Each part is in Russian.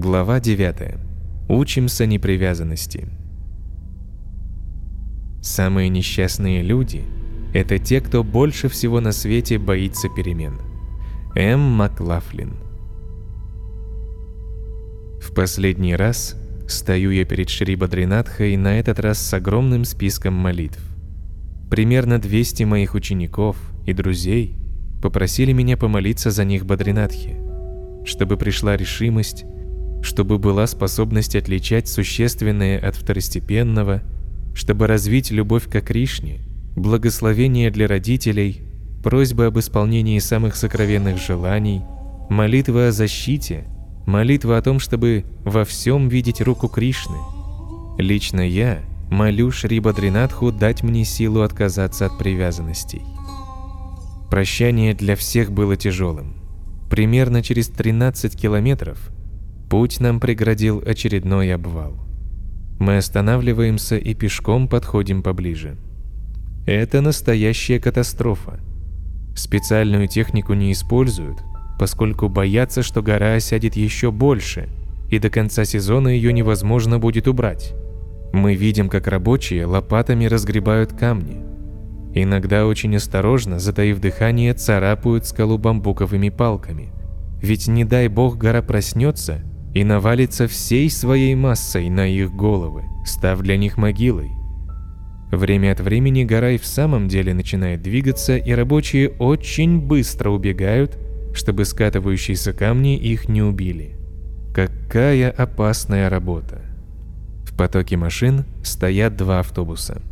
Глава 9. Учимся непривязанности. Самые несчастные люди – это те, кто больше всего на свете боится перемен. М. Маклафлин. В последний раз стою я перед Шри Бадринатхой, на этот раз с огромным списком молитв. Примерно 200 моих учеников и друзей попросили меня помолиться за них Бадринатхе, чтобы пришла решимость, чтобы была способность отличать существенное от второстепенного, чтобы развить любовь к Кришне, благословение для родителей, просьбы об исполнении самых сокровенных желаний, молитва о защите, молитва о том, чтобы во всем видеть руку Кришны. Лично я молю Шри Бадринатху дать мне силу отказаться от привязанностей. Прощание для всех было тяжелым. Примерно через 13 километров путь нам преградил очередной обвал. Мы останавливаемся и пешком подходим поближе. Это настоящая катастрофа. Специальную технику не используют, поскольку боятся, что гора осядет еще больше, и до конца сезона ее невозможно будет убрать. Мы видим, как рабочие лопатами разгребают камни. Иногда очень осторожно, затаив дыхание, царапают скалу бамбуковыми палками. Ведь не дай бог гора проснется и навалится всей своей массой на их головы, став для них могилой. Время от времени гора и в самом деле начинает двигаться, и рабочие очень быстро убегают, чтобы скатывающиеся камни их не убили. Какая опасная работа! В потоке машин стоят два автобуса.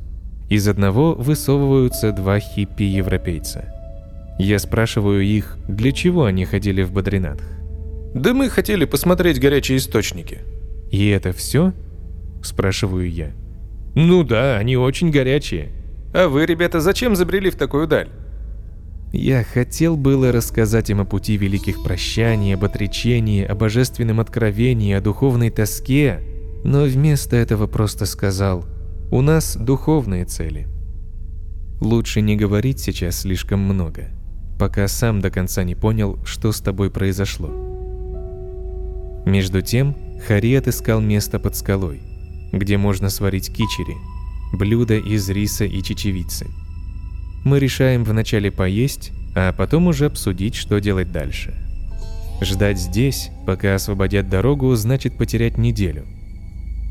Из одного высовываются два хиппи-европейца. Я спрашиваю их, для чего они ходили в Бадринатх. Да мы хотели посмотреть горячие источники. «И это все?» – спрашиваю я. Ну да, они очень горячие. А вы, ребята, зачем забрели в такую даль? Я хотел было рассказать им о пути великих прощаний, об отречении, о божественном откровении, о духовной тоске, но вместо этого просто сказал «У нас духовные цели». Лучше не говорить сейчас слишком много, пока сам до конца не понял, что с тобой произошло. Между тем, Хари отыскал место под скалой – где можно сварить кичери, блюдо из риса и чечевицы. Мы решаем вначале поесть, а потом уже обсудить, что делать дальше. Ждать здесь, пока освободят дорогу, значит потерять неделю.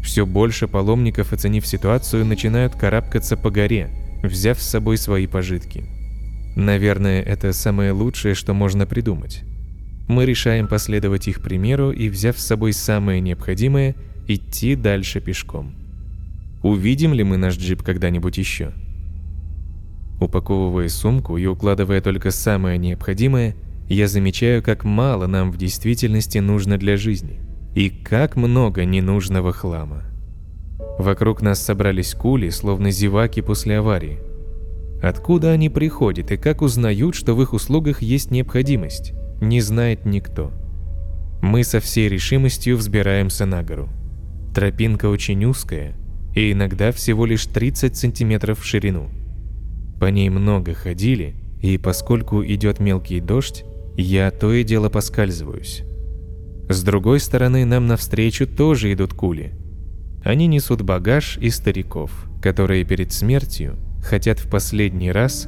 Все больше паломников, оценив ситуацию, начинают карабкаться по горе, взяв с собой свои пожитки. Наверное, это самое лучшее, что можно придумать. Мы решаем последовать их примеру и, взяв с собой самое необходимое, идти дальше пешком. Увидим ли мы наш джип когда-нибудь еще? Упаковывая сумку и укладывая только самое необходимое, я замечаю, как мало нам в действительности нужно для жизни и как много ненужного хлама. Вокруг нас собрались кули, словно зеваки после аварии. Откуда они приходят и как узнают, что в их услугах есть необходимость, не знает никто. Мы со всей решимостью взбираемся на гору. Тропинка очень узкая и иногда всего лишь 30 сантиметров в ширину. По ней много ходили, и поскольку идет мелкий дождь, я то и дело поскальзываюсь. С другой стороны нам навстречу тоже идут кули. Они несут багаж и стариков, которые перед смертью хотят в последний раз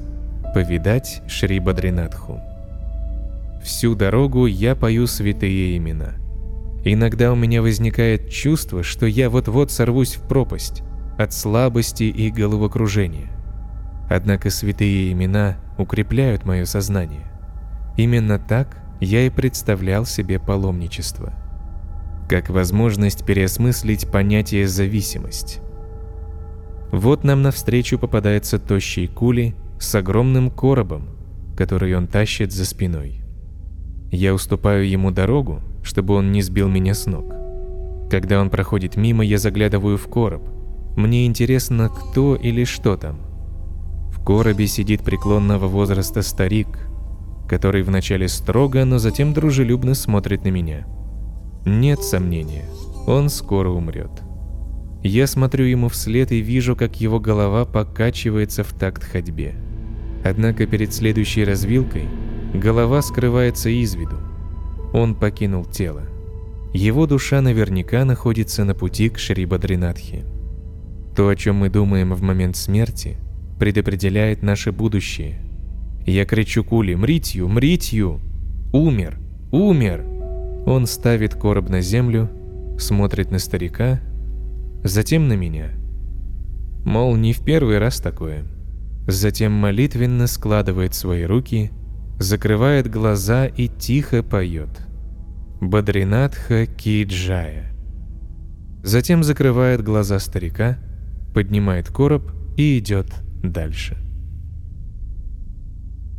повидать Шри Бадринатху. Всю дорогу я пою святые имена – Иногда у меня возникает чувство, что я вот-вот сорвусь в пропасть от слабости и головокружения. Однако святые имена укрепляют мое сознание. Именно так я и представлял себе паломничество. Как возможность переосмыслить понятие «зависимость». Вот нам навстречу попадается тощий кули с огромным коробом, который он тащит за спиной. Я уступаю ему дорогу, чтобы он не сбил меня с ног. Когда он проходит мимо, я заглядываю в короб. Мне интересно, кто или что там. В коробе сидит преклонного возраста старик, который вначале строго, но затем дружелюбно смотрит на меня. Нет сомнения, он скоро умрет. Я смотрю ему вслед и вижу, как его голова покачивается в такт ходьбе. Однако перед следующей развилкой голова скрывается из виду он покинул тело. его душа наверняка находится на пути к Шри Бадринатхе. То, о чем мы думаем в момент смерти, предопределяет наше будущее. Я кричу Кули «Мритью! Мритью! Умер! Умер!» Он ставит короб на землю, смотрит на старика, затем на меня. Мол, не в первый раз такое. Затем молитвенно складывает свои руки, закрывает глаза и тихо поет. Бадринатха Киджая. Затем закрывает глаза старика, поднимает короб и идет дальше.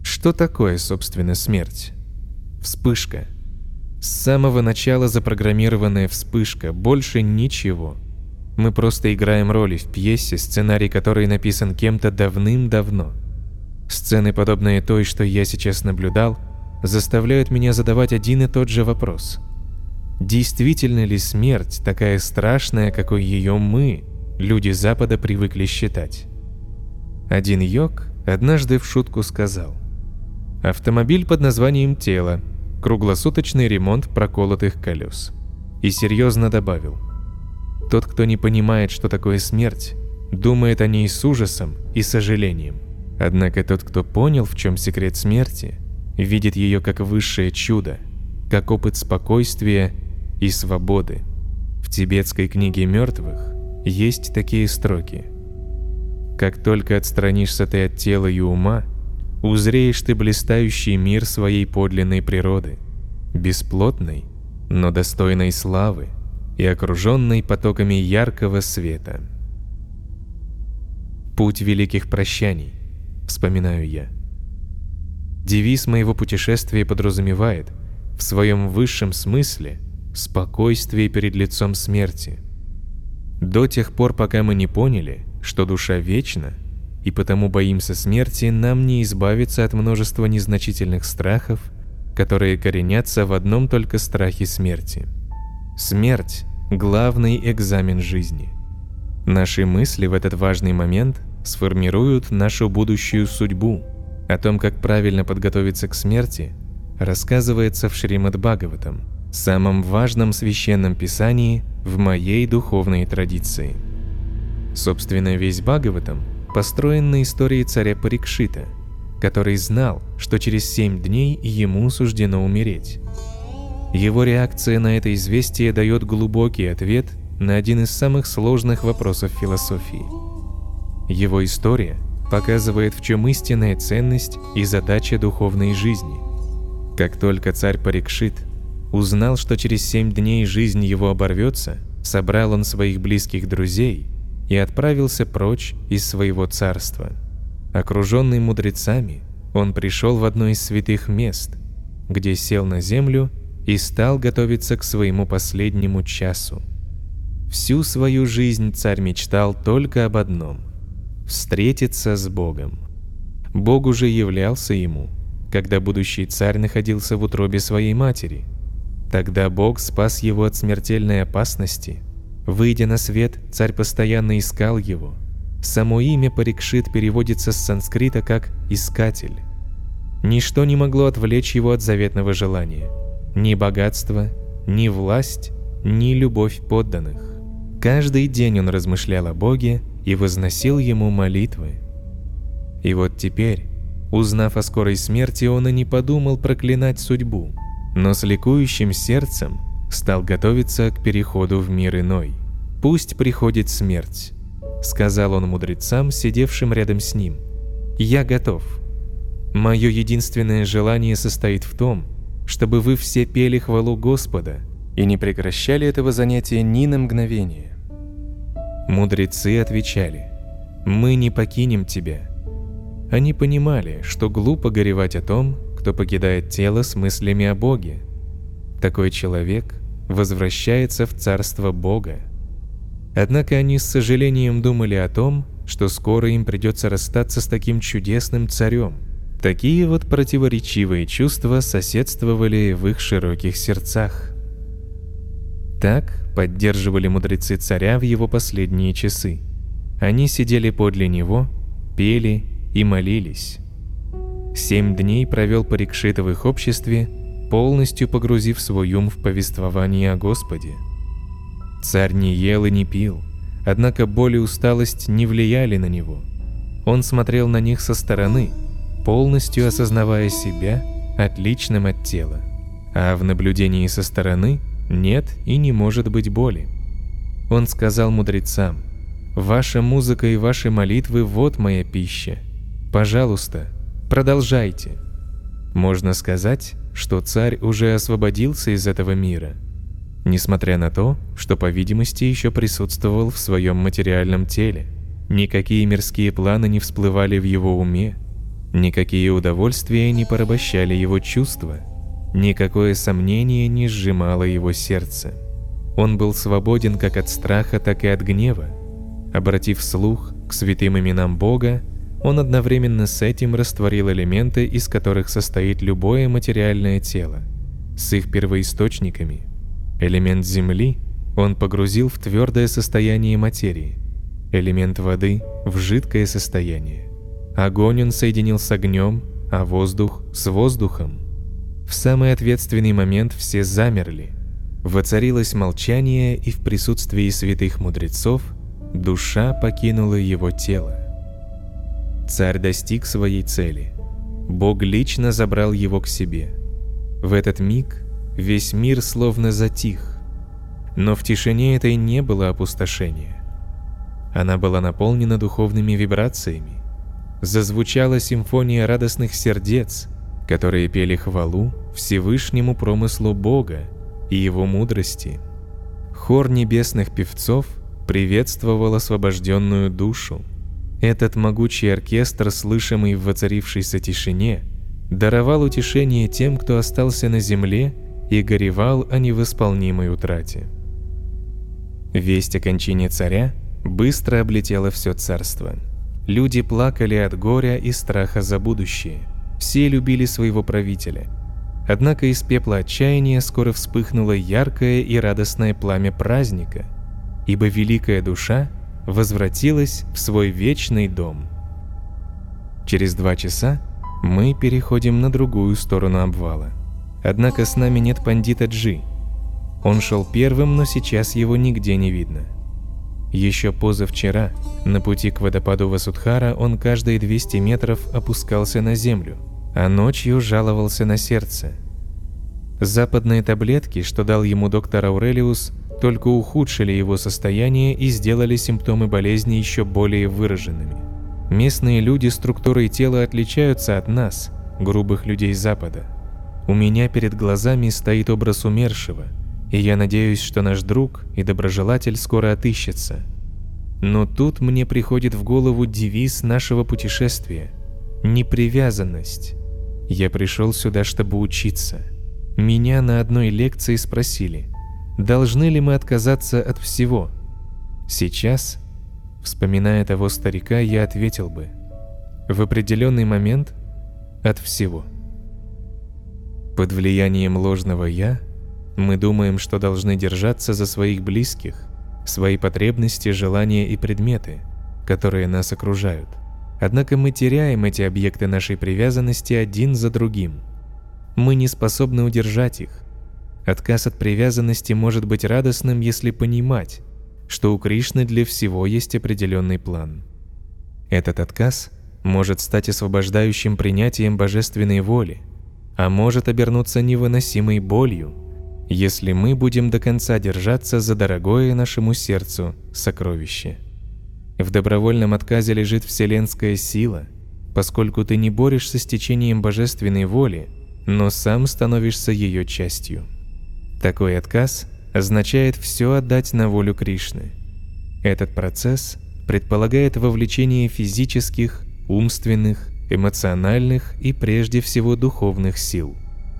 Что такое, собственно, смерть? Вспышка. С самого начала запрограммированная вспышка, больше ничего. Мы просто играем роли в пьесе, сценарий которой написан кем-то давным-давно. Сцены, подобные той, что я сейчас наблюдал, заставляют меня задавать один и тот же вопрос. Действительно ли смерть такая страшная, какой ее мы, люди Запада, привыкли считать? Один йог однажды в шутку сказал «Автомобиль под названием «Тело», круглосуточный ремонт проколотых колес». И серьезно добавил «Тот, кто не понимает, что такое смерть, думает о ней с ужасом и сожалением. Однако тот, кто понял, в чем секрет смерти, видит ее как высшее чудо, как опыт спокойствия и свободы. В тибетской книге мертвых есть такие строки – как только отстранишься ты от тела и ума, узреешь ты блистающий мир своей подлинной природы, бесплотной, но достойной славы и окруженной потоками яркого света. Путь великих прощаний, вспоминаю я. Девиз моего путешествия подразумевает в своем высшем смысле спокойствие перед лицом смерти. До тех пор, пока мы не поняли, что душа вечна, и потому боимся смерти, нам не избавиться от множества незначительных страхов, которые коренятся в одном только страхе смерти. Смерть – главный экзамен жизни. Наши мысли в этот важный момент сформируют нашу будущую судьбу. О том, как правильно подготовиться к смерти, рассказывается в Шримад Бхагаватам, самом важном священном писании в моей духовной традиции – Собственно, весь Бхагаватам построен на истории царя Парикшита, который знал, что через семь дней ему суждено умереть. Его реакция на это известие дает глубокий ответ на один из самых сложных вопросов философии. Его история показывает, в чем истинная ценность и задача духовной жизни. Как только царь Парикшит узнал, что через семь дней жизнь его оборвется, собрал он своих близких друзей – и отправился прочь из своего царства. Окруженный мудрецами, он пришел в одно из святых мест, где сел на землю и стал готовиться к своему последнему часу. Всю свою жизнь царь мечтал только об одном – встретиться с Богом. Бог уже являлся ему, когда будущий царь находился в утробе своей матери. Тогда Бог спас его от смертельной опасности – Выйдя на свет, царь постоянно искал его. Само имя Парикшит переводится с санскрита как «искатель». Ничто не могло отвлечь его от заветного желания. Ни богатство, ни власть, ни любовь подданных. Каждый день он размышлял о Боге и возносил ему молитвы. И вот теперь, узнав о скорой смерти, он и не подумал проклинать судьбу, но с ликующим сердцем стал готовиться к переходу в мир иной. «Пусть приходит смерть», — сказал он мудрецам, сидевшим рядом с ним. «Я готов. Мое единственное желание состоит в том, чтобы вы все пели хвалу Господа и не прекращали этого занятия ни на мгновение». Мудрецы отвечали, «Мы не покинем тебя». Они понимали, что глупо горевать о том, кто покидает тело с мыслями о Боге. Такой человек возвращается в царство Бога. Однако они с сожалением думали о том, что скоро им придется расстаться с таким чудесным царем. Такие вот противоречивые чувства соседствовали в их широких сердцах. Так поддерживали мудрецы царя в его последние часы. Они сидели подле него, пели и молились. Семь дней провел Парикшит в их обществе полностью погрузив свой ум в повествование о Господе. Царь не ел и не пил, однако боль и усталость не влияли на него. Он смотрел на них со стороны, полностью осознавая себя отличным от тела. А в наблюдении со стороны нет и не может быть боли. Он сказал мудрецам, «Ваша музыка и ваши молитвы – вот моя пища. Пожалуйста, продолжайте». Можно сказать, что царь уже освободился из этого мира, несмотря на то, что, по видимости, еще присутствовал в своем материальном теле. Никакие мирские планы не всплывали в его уме, никакие удовольствия не порабощали его чувства, никакое сомнение не сжимало его сердце. Он был свободен как от страха, так и от гнева. Обратив слух к святым именам Бога, он одновременно с этим растворил элементы, из которых состоит любое материальное тело, с их первоисточниками. Элемент Земли он погрузил в твердое состояние материи, элемент воды – в жидкое состояние. Огонь он соединил с огнем, а воздух – с воздухом. В самый ответственный момент все замерли. Воцарилось молчание, и в присутствии святых мудрецов душа покинула его тело. Царь достиг своей цели. Бог лично забрал его к себе. В этот миг весь мир словно затих. Но в тишине этой не было опустошения. Она была наполнена духовными вибрациями. Зазвучала симфония радостных сердец, которые пели хвалу Всевышнему промыслу Бога и Его мудрости. Хор небесных певцов приветствовал освобожденную душу. Этот могучий оркестр, слышимый в воцарившейся тишине, даровал утешение тем, кто остался на земле и горевал о невосполнимой утрате. Весть о кончине царя быстро облетела все царство. Люди плакали от горя и страха за будущее. Все любили своего правителя. Однако из пепла отчаяния скоро вспыхнуло яркое и радостное пламя праздника, ибо великая душа возвратилась в свой вечный дом. Через два часа мы переходим на другую сторону обвала. Однако с нами нет пандита Джи. Он шел первым, но сейчас его нигде не видно. Еще позавчера, на пути к водопаду Васудхара, он каждые 200 метров опускался на землю, а ночью жаловался на сердце. Западные таблетки, что дал ему доктор Аурелиус, только ухудшили его состояние и сделали симптомы болезни еще более выраженными. Местные люди структурой тела отличаются от нас, грубых людей Запада. У меня перед глазами стоит образ умершего, и я надеюсь, что наш друг и доброжелатель скоро отыщется. Но тут мне приходит в голову девиз нашего путешествия – непривязанность. Я пришел сюда, чтобы учиться. Меня на одной лекции спросили – Должны ли мы отказаться от всего? Сейчас, вспоминая того старика, я ответил бы, в определенный момент от всего. Под влиянием ложного «я» мы думаем, что должны держаться за своих близких, свои потребности, желания и предметы, которые нас окружают. Однако мы теряем эти объекты нашей привязанности один за другим. Мы не способны удержать их, Отказ от привязанности может быть радостным, если понимать, что у Кришны для всего есть определенный план. Этот отказ может стать освобождающим принятием божественной воли, а может обернуться невыносимой болью, если мы будем до конца держаться за дорогое нашему сердцу сокровище. В добровольном отказе лежит вселенская сила, поскольку ты не борешься с течением божественной воли, но сам становишься ее частью. Такой отказ означает все отдать на волю Кришны. Этот процесс предполагает вовлечение физических, умственных, эмоциональных и прежде всего духовных сил.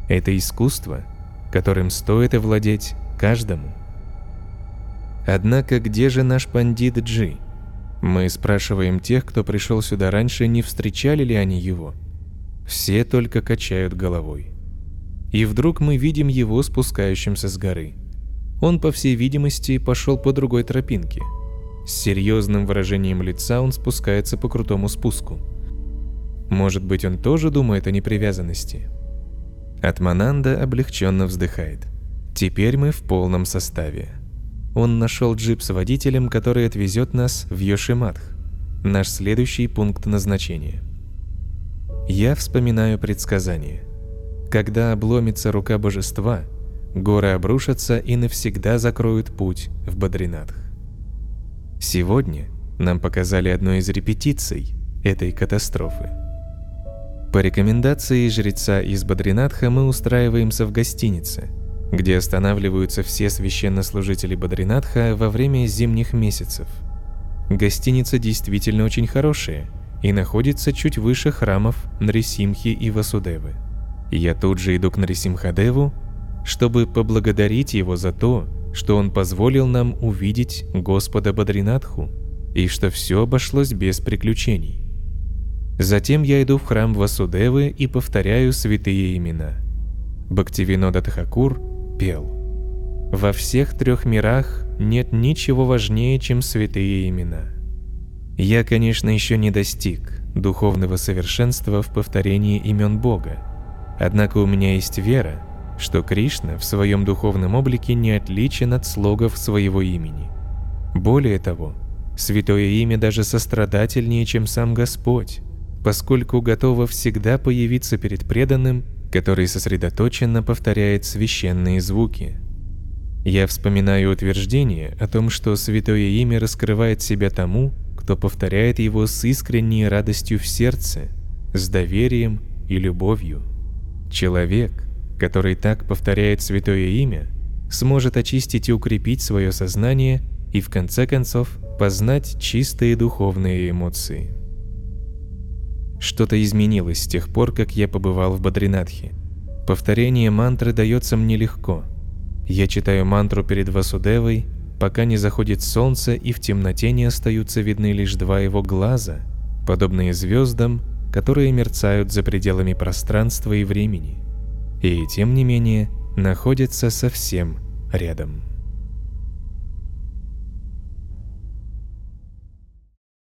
Это искусство, которым стоит овладеть каждому. Однако где же наш пандит Джи? Мы спрашиваем тех, кто пришел сюда раньше, не встречали ли они его. Все только качают головой и вдруг мы видим его спускающимся с горы. Он, по всей видимости, пошел по другой тропинке. С серьезным выражением лица он спускается по крутому спуску. Может быть, он тоже думает о непривязанности? Атмананда облегченно вздыхает. Теперь мы в полном составе. Он нашел джип с водителем, который отвезет нас в Йошиматх, наш следующий пункт назначения. Я вспоминаю предсказание. Когда обломится рука божества, горы обрушатся и навсегда закроют путь в Бадринатх. Сегодня нам показали одну из репетиций этой катастрофы. По рекомендации жреца из Бадринатха мы устраиваемся в гостинице, где останавливаются все священнослужители Бадринатха во время зимних месяцев. Гостиница действительно очень хорошая и находится чуть выше храмов Нрисимхи и Васудевы. Я тут же иду к Нарисимхадеву, чтобы поблагодарить его за то, что он позволил нам увидеть Господа Бадринатху и что все обошлось без приключений. Затем я иду в храм Васудевы и повторяю святые имена. Бхактивинода Тхакур пел «Во всех трех мирах нет ничего важнее, чем святые имена». Я, конечно, еще не достиг духовного совершенства в повторении имен Бога, однако у меня есть вера, что Кришна в своем духовном облике не отличен от слогов своего имени. Более того, святое имя даже сострадательнее, чем сам Господь, поскольку готово всегда появиться перед преданным, который сосредоточенно повторяет священные звуки. Я вспоминаю утверждение о том, что святое имя раскрывает себя тому, кто повторяет его с искренней радостью в сердце, с доверием и любовью. Человек, который так повторяет святое имя, сможет очистить и укрепить свое сознание и в конце концов познать чистые духовные эмоции. Что-то изменилось с тех пор, как я побывал в Бадринатхе. Повторение мантры дается мне легко. Я читаю мантру перед Васудевой, пока не заходит солнце и в темноте не остаются видны лишь два его глаза, подобные звездам, которые мерцают за пределами пространства и времени и, тем не менее, находится совсем рядом.